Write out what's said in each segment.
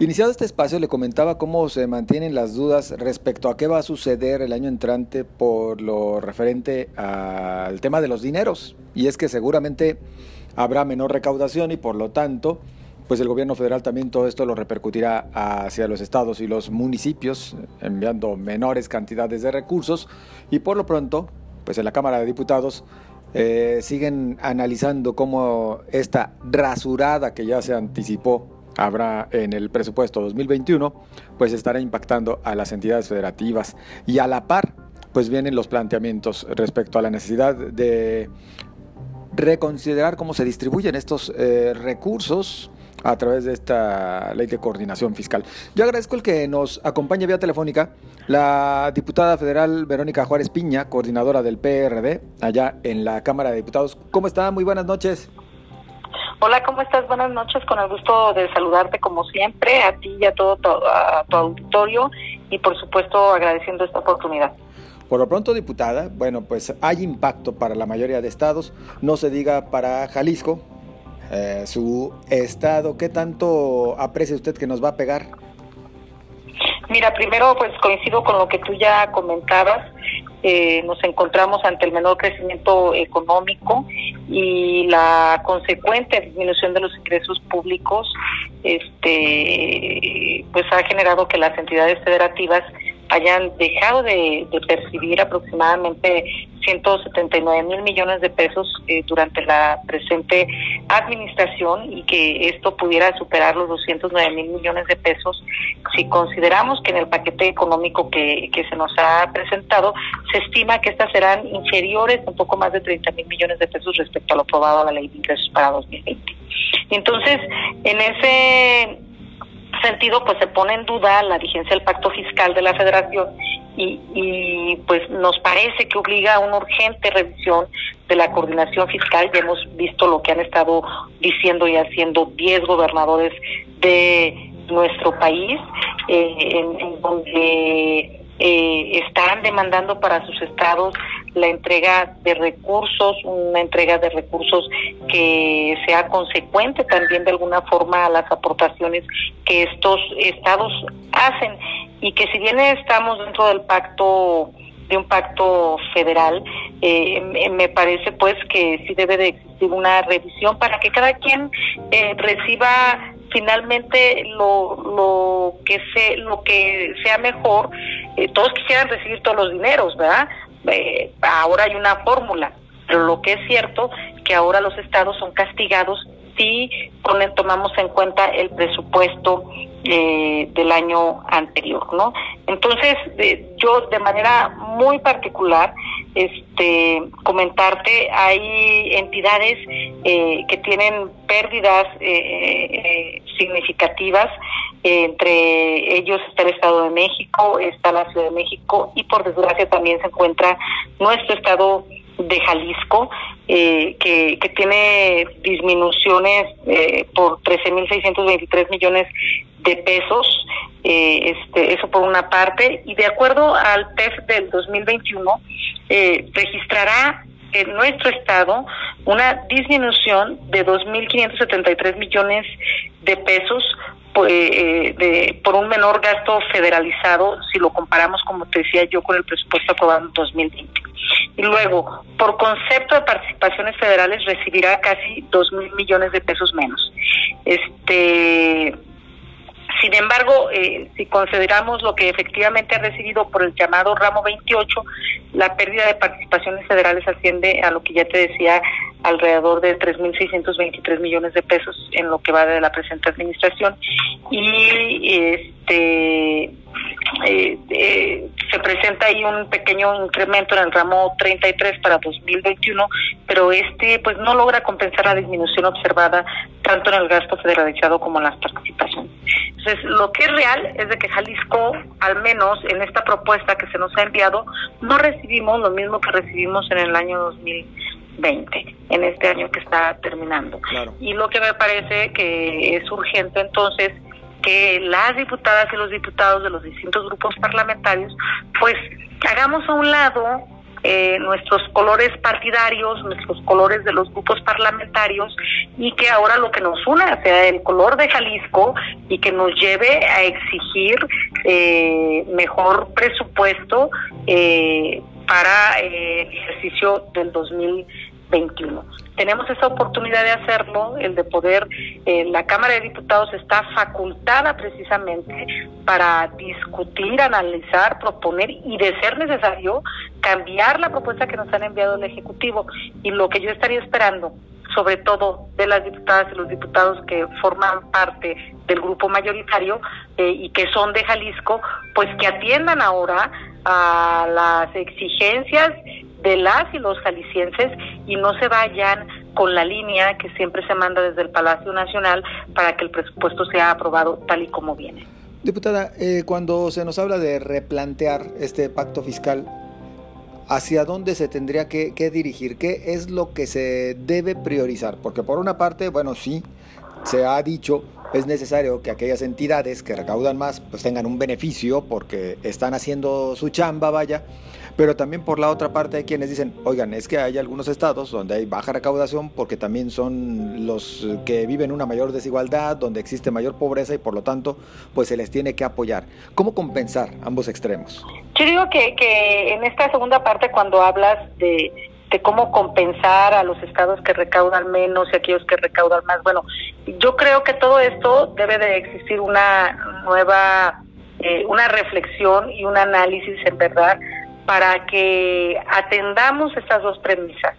Iniciado este espacio le comentaba cómo se mantienen las dudas respecto a qué va a suceder el año entrante por lo referente al tema de los dineros. Y es que seguramente habrá menor recaudación y por lo tanto, pues el gobierno federal también todo esto lo repercutirá hacia los estados y los municipios, enviando menores cantidades de recursos. Y por lo pronto, pues en la Cámara de Diputados eh, siguen analizando cómo esta rasurada que ya se anticipó habrá en el presupuesto 2021, pues estará impactando a las entidades federativas y a la par, pues vienen los planteamientos respecto a la necesidad de reconsiderar cómo se distribuyen estos eh, recursos a través de esta ley de coordinación fiscal. Yo agradezco el que nos acompañe vía telefónica la diputada federal Verónica Juárez Piña, coordinadora del PRD, allá en la Cámara de Diputados. ¿Cómo está? Muy buenas noches. Hola, ¿cómo estás? Buenas noches, con el gusto de saludarte como siempre, a ti y a todo tu, a tu auditorio y por supuesto agradeciendo esta oportunidad. Por lo pronto, diputada, bueno, pues hay impacto para la mayoría de estados, no se diga para Jalisco, eh, su estado, ¿qué tanto aprecia usted que nos va a pegar? Mira, primero pues coincido con lo que tú ya comentabas, eh, nos encontramos ante el menor crecimiento económico y la consecuente disminución de los ingresos públicos este pues ha generado que las entidades federativas hayan dejado de, percibir aproximadamente 179 mil millones de pesos eh, durante la presente administración y que esto pudiera superar los 209 mil millones de pesos si consideramos que en el paquete económico que, que se nos ha presentado se estima que estas serán inferiores un poco más de 30 mil millones de pesos respecto a lo aprobado a la ley de ingresos para 2020. Entonces, en ese sentido, pues se pone en duda la vigencia del pacto fiscal de la federación y, y pues nos parece que obliga a una urgente revisión de la coordinación fiscal. Ya hemos visto lo que han estado diciendo y haciendo 10 gobernadores de nuestro país, eh, en, donde eh, están demandando para sus estados la entrega de recursos, una entrega de recursos que sea consecuente también de alguna forma a las aportaciones que estos estados hacen. Y que si bien estamos dentro del pacto de un pacto federal, eh, me parece pues que sí debe de existir una revisión para que cada quien eh, reciba finalmente lo, lo que se lo que sea mejor eh, todos quisieran recibir todos los dineros verdad eh, ahora hay una fórmula, pero lo que es cierto que ahora los estados son castigados si ponen, tomamos en cuenta el presupuesto eh, del año anterior, ¿no? Entonces, yo de manera muy particular, este, comentarte, hay entidades eh, que tienen pérdidas eh, significativas, entre ellos está el Estado de México, está la Ciudad de México y por desgracia también se encuentra nuestro Estado de Jalisco, eh, que, tiene disminuciones eh, por 13.623 millones de pesos, eh, este, eso por una parte, y de acuerdo al PEF del 2021, eh, registrará en nuestro estado una disminución de 2.573 millones de pesos pues, eh, de, por un menor gasto federalizado si lo comparamos, como te decía yo, con el presupuesto aprobado en 2020. Y luego, por concepto de participaciones federales, recibirá casi 2 mil millones de pesos menos. Este sin embargo, eh, si consideramos lo que efectivamente ha recibido por el llamado ramo 28, la pérdida de participaciones federales asciende a lo que ya te decía, alrededor de 3.623 millones de pesos en lo que va de la presente administración. Y este ahí un pequeño incremento en el ramo 33 para 2021, pero este pues no logra compensar la disminución observada tanto en el gasto federalizado como en las participaciones. Entonces, lo que es real es de que Jalisco, al menos en esta propuesta que se nos ha enviado, no recibimos lo mismo que recibimos en el año 2020, en este año que está terminando. Y lo que me parece que es urgente entonces que las diputadas y los diputados de los distintos grupos parlamentarios, pues hagamos a un lado eh, nuestros colores partidarios, nuestros colores de los grupos parlamentarios y que ahora lo que nos una sea el color de Jalisco y que nos lleve a exigir eh, mejor presupuesto eh, para el ejercicio del 2021 tenemos esa oportunidad de hacerlo, el de poder, eh, la Cámara de Diputados está facultada precisamente para discutir, analizar, proponer y de ser necesario cambiar la propuesta que nos han enviado el Ejecutivo. Y lo que yo estaría esperando sobre todo de las diputadas y los diputados que forman parte del grupo mayoritario eh, y que son de Jalisco, pues que atiendan ahora a las exigencias de las y los jaliscienses y no se vayan con la línea que siempre se manda desde el Palacio Nacional para que el presupuesto sea aprobado tal y como viene. Diputada, eh, cuando se nos habla de replantear este pacto fiscal, ¿hacia dónde se tendría que, que, dirigir? ¿Qué es lo que se debe priorizar? Porque por una parte, bueno, sí, se ha dicho, es necesario que aquellas entidades que recaudan más pues tengan un beneficio porque están haciendo su chamba, vaya, pero también por la otra parte hay quienes dicen, oigan, es que hay algunos estados donde hay baja recaudación porque también son los que viven una mayor desigualdad, donde existe mayor pobreza y por lo tanto pues se les tiene que apoyar. ¿Cómo compensar ambos extremos? Yo digo que, que en esta segunda parte cuando hablas de, de cómo compensar a los estados que recaudan menos y aquellos que recaudan más. Bueno, yo creo que todo esto debe de existir una nueva, eh, una reflexión y un análisis en verdad para que atendamos estas dos premisas.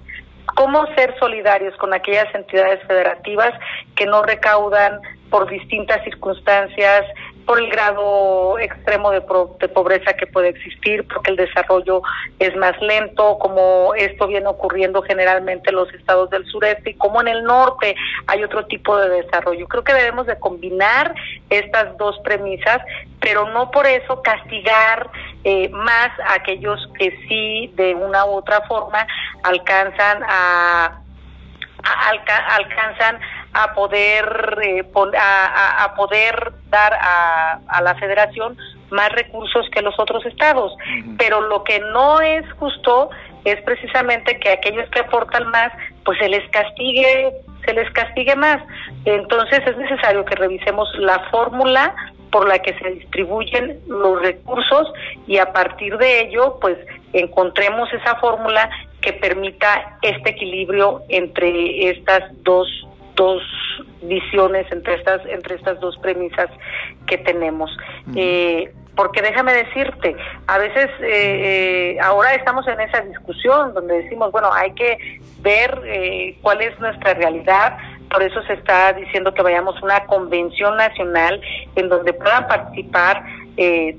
¿Cómo ser solidarios con aquellas entidades federativas que no recaudan por distintas circunstancias, por el grado extremo de, pobreza que puede existir, porque el desarrollo es más lento, como esto viene ocurriendo generalmente en los estados del sureste y como en el norte hay otro tipo de desarrollo. Creo que debemos de combinar estas dos premisas, pero no por eso castigar eh, más a aquellos que sí de una u otra forma alcanzan a, alcanzan a poder eh, a, poder dar a, a, la federación más recursos que los otros estados. Pero lo que no es justo es precisamente que aquellos que aportan más pues se les castigue se les castigue más. Entonces es necesario que revisemos la fórmula por la que se distribuyen los recursos y a partir de ello pues encontremos esa fórmula que permita este equilibrio entre estas dos dos visiones entre estas entre estas dos premisas que tenemos. Eh, porque déjame decirte a veces eh, eh, ahora estamos en esa discusión donde decimos bueno hay que ver cuál es nuestra realidad. Por eso se está diciendo que vayamos a una convención nacional en donde puedan participar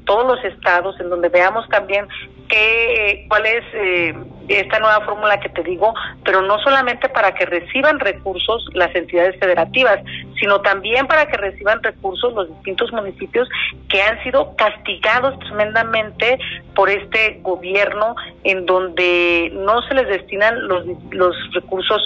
todos los estados, en donde veamos también qué, cuál es eh, esta nueva fórmula que te digo, pero no solamente para que reciban recursos las entidades federativas, sino también para que reciban recursos los distintos municipios que han sido castigados tremendamente por este gobierno en donde no se les destinan los, los recursos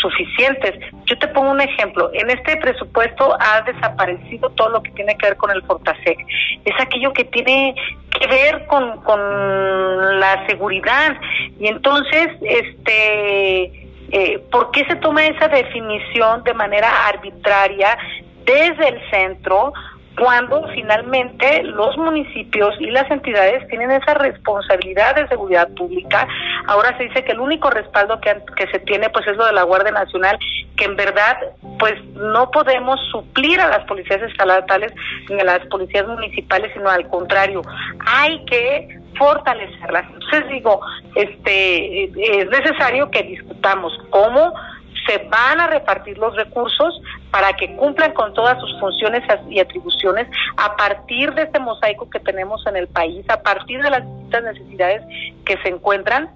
suficientes. Yo te pongo un ejemplo, en este presupuesto ha desaparecido todo lo que tiene que ver con el Fortasec. Es aquello que tiene que ver con, con la seguridad. Y entonces, este, eh, ¿por qué se toma esa definición de manera arbitraria desde el centro? cuando finalmente los municipios y las entidades tienen esa responsabilidad de seguridad pública. Ahora se dice que el único respaldo que, que se tiene pues es lo de la Guardia Nacional, que en verdad pues no podemos suplir a las policías estatales ni a las policías municipales, sino al contrario, hay que fortalecerlas. Entonces digo, este es necesario que discutamos cómo se van a repartir los recursos para que cumplan con todas sus funciones y atribuciones a partir de este mosaico que tenemos en el país, a partir de las distintas necesidades que se encuentran,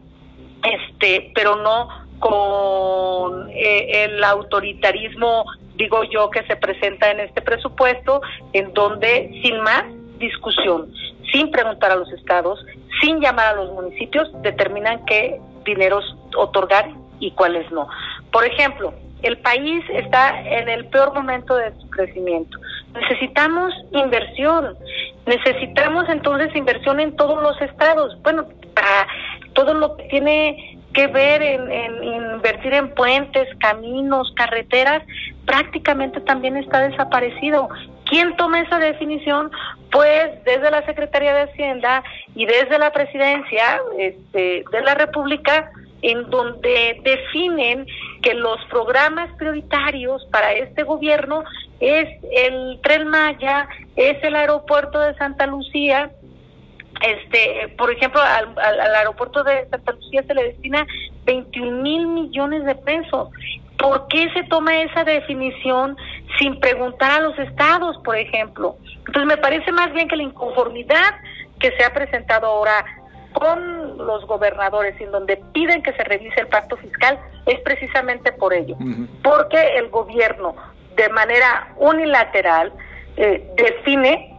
este, pero no con eh, el autoritarismo, digo yo, que se presenta en este presupuesto, en donde sin más discusión, sin preguntar a los estados, sin llamar a los municipios, determinan qué dineros otorgar y cuáles no. Por ejemplo, el país está en el peor momento de su crecimiento. Necesitamos inversión. Necesitamos entonces inversión en todos los estados. Bueno, para todo lo que tiene que ver en, en, invertir en puentes, caminos, carreteras, prácticamente también está desaparecido. ¿Quién toma esa definición? Pues desde la Secretaría de Hacienda y desde la Presidencia este, de la República, en donde definen que los programas prioritarios para este gobierno es el Tren Maya, es el aeropuerto de Santa Lucía, este, por ejemplo, al, aeropuerto de Santa Lucía se le destina 21 mil millones de pesos. ¿Por qué se toma esa definición sin preguntar a los estados, por ejemplo? Entonces me parece más bien que la inconformidad que se ha presentado ahora con los gobernadores en donde piden que se revise el pacto fiscal es precisamente por ello, porque el gobierno de manera unilateral eh, define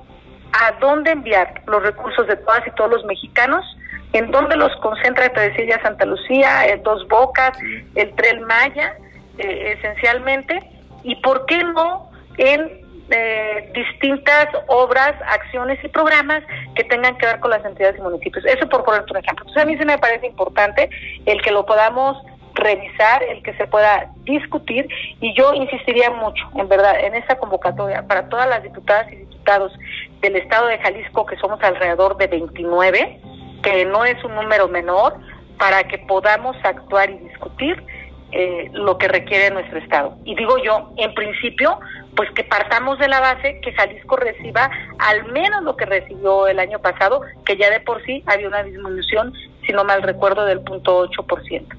a dónde enviar los recursos de todas y todos los mexicanos, en dónde los concentra, te decía ya Santa Lucía, eh, Dos Bocas, el Tren Maya, eh, esencialmente, y por qué no en eh, distintas obras, acciones y programas que tengan que ver con las entidades y municipios. Eso por poner un ejemplo. Entonces a mí se me parece importante el que lo podamos revisar, el que se pueda discutir y yo insistiría mucho, en verdad, en esta convocatoria para todas las diputadas y diputados del estado de Jalisco, que somos alrededor de 29, que no es un número menor, para que podamos actuar y discutir eh, lo que requiere nuestro estado. Y digo yo, en principio, pues que partamos de la base que Jalisco reciba al menos lo que recibió el año pasado, que ya de por sí había una disminución, si no mal recuerdo, del punto ciento.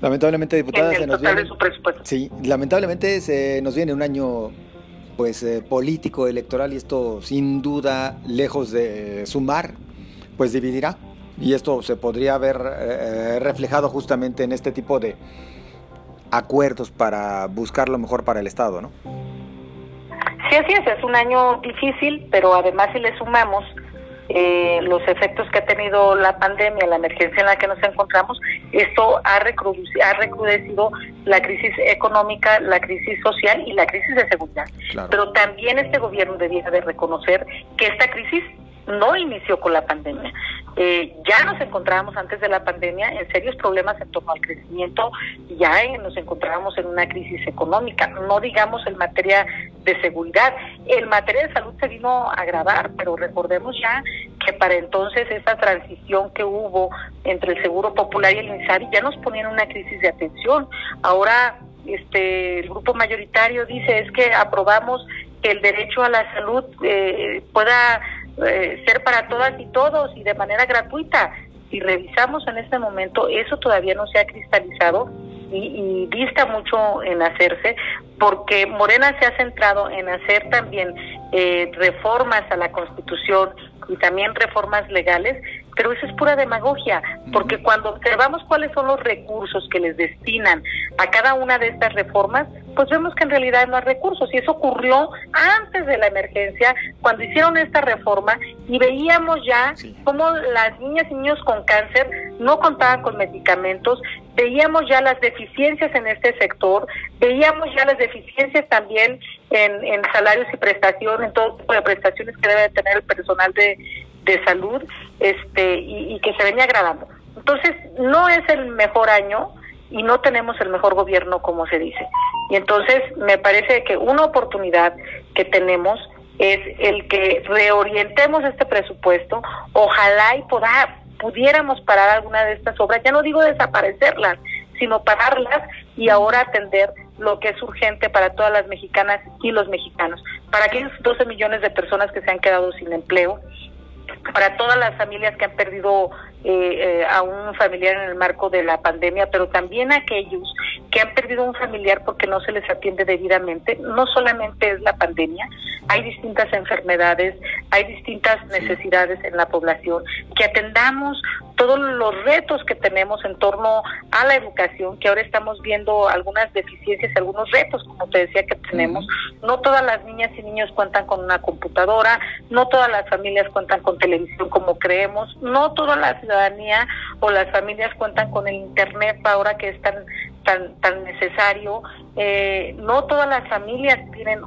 Lamentablemente, diputada, se nos viene. Sí, lamentablemente se nos viene un año pues eh, político electoral y esto sin duda lejos de sumar pues dividirá y esto se podría ver eh, reflejado justamente en este tipo de acuerdos para buscar lo mejor para el Estado, ¿no? Sí, así es, es un año difícil, pero además si le sumamos eh, los efectos que ha tenido la pandemia, la emergencia en la que nos encontramos, esto ha, ha recrudecido la crisis económica, la crisis social y la crisis de seguridad. Pero también este gobierno debía de reconocer que esta crisis no inició con la pandemia. Eh, ya nos encontrábamos antes de la pandemia en serios problemas en torno al crecimiento, ya nos encontrábamos en una crisis económica, no digamos en materia de seguridad. En materia de salud se vino a agravar, pero recordemos ya que para entonces esa transición que hubo entre el Seguro Popular y el INSABI ya nos ponía en una crisis de atención. Ahora este el grupo mayoritario dice es que aprobamos que el derecho a la salud eh, pueda eh, ser para todas y todos y de manera gratuita. Si revisamos en este momento, eso todavía no se ha cristalizado y, y dista mucho en hacerse, porque Morena se ha centrado en hacer también eh, reformas a la Constitución y también reformas legales, pero eso es pura demagogia, porque cuando observamos cuáles son los recursos que les destinan a cada una de estas reformas, pues vemos que en realidad no hay recursos. Y eso ocurrió antes de la emergencia, cuando hicieron esta reforma y veíamos ya cómo las niñas y niños con cáncer no contaban con medicamentos, veíamos ya las deficiencias en este sector, veíamos ya las deficiencias también en, en salarios y prestaciones, en todo tipo de prestaciones que debe tener el personal de, de salud este y, y que se venía agravando. Entonces, no es el mejor año y no tenemos el mejor gobierno como se dice. Y entonces me parece que una oportunidad que tenemos es el que reorientemos este presupuesto, ojalá y poda, pudiéramos parar alguna de estas obras, ya no digo desaparecerlas, sino pararlas y ahora atender lo que es urgente para todas las mexicanas y los mexicanos, para aquellos 12 millones de personas que se han quedado sin empleo, para todas las familias que han perdido eh, eh, a un familiar en el marco de la pandemia, pero también aquellos que han perdido un familiar porque no se les atiende debidamente. No solamente es la pandemia, hay distintas enfermedades, hay distintas necesidades en la población, que atendamos todos los retos que tenemos en torno a la educación, que ahora estamos viendo algunas deficiencias, algunos retos, como te decía, que tenemos. No todas las niñas y niños cuentan con una computadora, no todas las familias cuentan con televisión como creemos, no toda la ciudadanía o las familias cuentan con el Internet ahora que es tan, tan, tan necesario, eh, no todas las familias tienen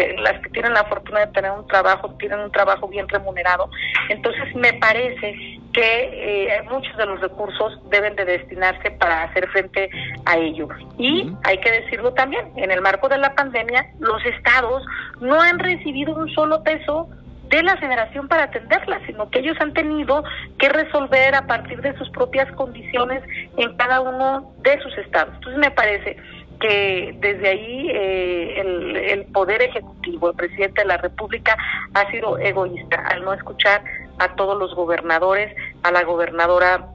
que las que tienen la fortuna de tener un trabajo, tienen un trabajo bien remunerado. Entonces me parece que eh, muchos de los recursos deben de destinarse para hacer frente a ello. Y hay que decirlo también, en el marco de la pandemia, los estados no han recibido un solo peso de la federación para atenderla, sino que ellos han tenido que resolver a partir de sus propias condiciones en cada uno de sus estados. Entonces me parece que desde ahí eh, el, el, Poder Ejecutivo, el presidente de la República, ha sido egoísta al no escuchar a todos los gobernadores, a la gobernadora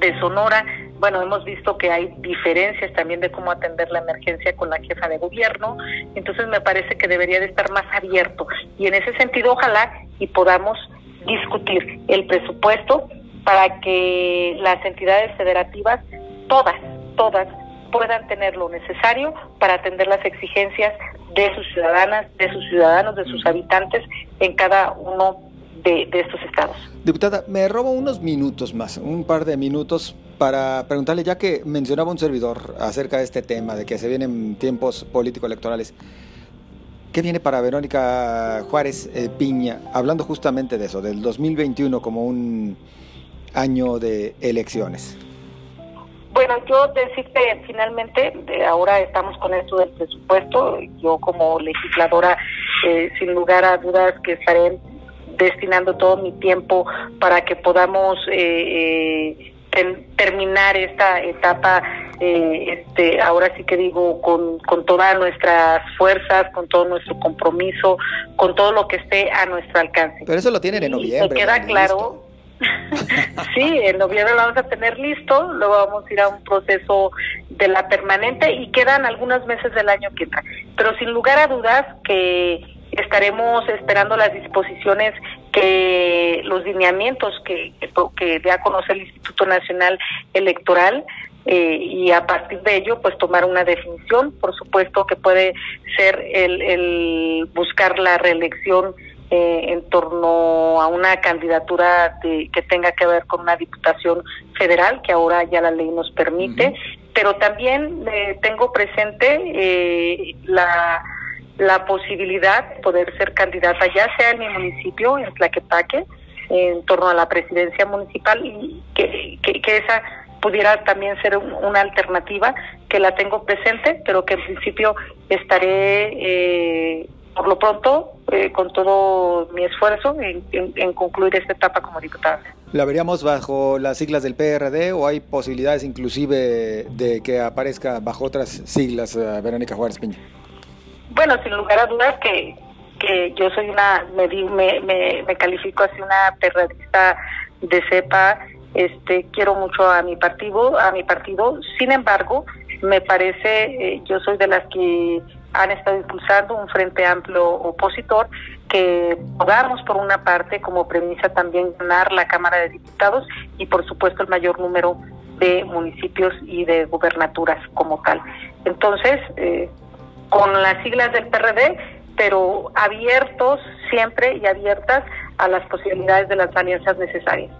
de Sonora. Bueno, hemos visto que hay diferencias también de cómo atender la emergencia con la jefa de gobierno, entonces me parece que debería de estar más abierto y en ese sentido ojalá y podamos discutir el presupuesto para que las entidades federativas, todas, todas, puedan tener lo necesario para atender las exigencias de sus ciudadanas, de sus ciudadanos, de sus habitantes en cada uno de, estos estados. Diputada, me robo unos minutos más, un par de minutos para preguntarle, ya que mencionaba un servidor acerca de este tema, de que se vienen tiempos político-electorales, ¿qué viene para Verónica Juárez eh, Piña, hablando justamente de eso, del 2021 como un año de elecciones? Bueno, yo decirte finalmente, ahora estamos con esto del presupuesto, yo como legisladora, eh, sin lugar a dudas que estaré destinando todo mi tiempo para que podamos eh, eh, terminar esta etapa, eh, este, ahora sí que digo, con, con todas nuestras fuerzas, con todo nuestro compromiso, con todo lo que esté a nuestro alcance. Pero eso lo tienen en noviembre. Me queda claro. Sí, en noviembre lo vamos a tener listo, luego vamos a ir a un proceso de la permanente y quedan algunos meses del año que entra. Pero sin lugar a dudas que estaremos esperando las disposiciones que los lineamientos que, que, dé a conocer el Instituto Nacional Electoral eh, y a partir de ello pues tomar una definición por supuesto que puede ser el, el buscar la reelección eh, en torno a una candidatura de, que tenga que ver con una diputación federal que ahora ya la ley nos permite. Pero también eh, tengo presente la la posibilidad de poder ser candidata, ya sea en mi municipio, en Tlaquepaque, en torno a la presidencia municipal, y que, que, esa pudiera también ser una alternativa, que la tengo presente, pero que en principio estaré, eh, por lo pronto, eh, con todo mi esfuerzo en, en, concluir esta etapa como diputada. ¿La veríamos bajo las siglas del PRD o hay posibilidades inclusive de que aparezca bajo otras siglas, eh, Verónica Juárez Piña? Bueno, sin lugar a dudas que, que yo soy una, me, me, me, califico así una periodista de cepa, este, quiero mucho a mi partido, a mi partido, sin embargo, me parece, eh, yo soy de las que han estado impulsando un frente amplio opositor que podamos por una parte como premisa también ganar la Cámara de Diputados y por supuesto el mayor número de municipios y de gubernaturas como tal. Entonces, eh, con las siglas del PRD, pero abiertos siempre y abiertas a las posibilidades de las alianzas necesarias.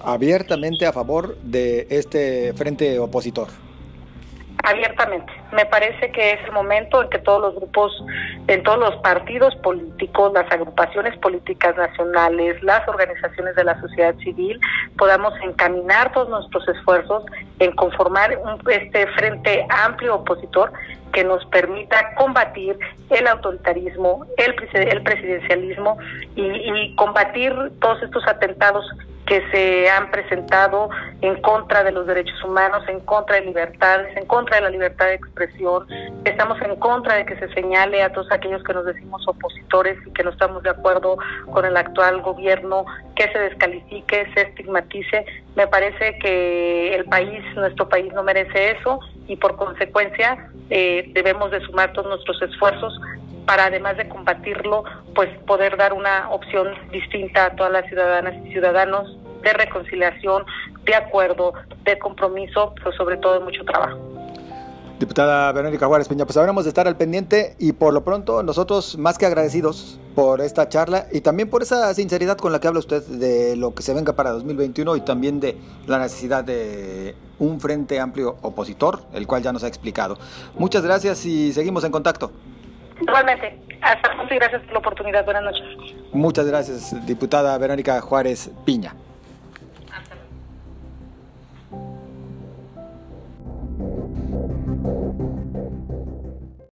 Abiertamente a favor de este frente opositor abiertamente. Me parece que es el momento en que todos los grupos, en todos los partidos políticos, las agrupaciones políticas nacionales, las organizaciones de la sociedad civil, podamos encaminar todos nuestros esfuerzos en conformar un, este frente amplio opositor que nos permita combatir el autoritarismo, el, el presidencialismo y, y combatir todos estos atentados que se han presentado en contra de los derechos humanos, en contra de libertades, en contra de la libertad de expresión. Estamos en contra de que se señale a todos aquellos que nos decimos opositores y que no estamos de acuerdo con el actual gobierno, que se descalifique, se estigmatice. Me parece que el país, nuestro país no merece eso y por consecuencia eh, debemos de sumar todos nuestros esfuerzos para además de combatirlo, pues poder dar una opción distinta a todas las ciudadanas y ciudadanos de reconciliación, de acuerdo, de compromiso, pero sobre todo de mucho trabajo. Diputada Verónica Juárez Peña, pues habremos de estar al pendiente y por lo pronto nosotros más que agradecidos por esta charla y también por esa sinceridad con la que habla usted de lo que se venga para 2021 y también de la necesidad de un frente amplio opositor, el cual ya nos ha explicado. Muchas gracias y seguimos en contacto. Igualmente, hasta pronto y gracias por la oportunidad. Buenas noches. Muchas gracias, diputada Verónica Juárez Piña.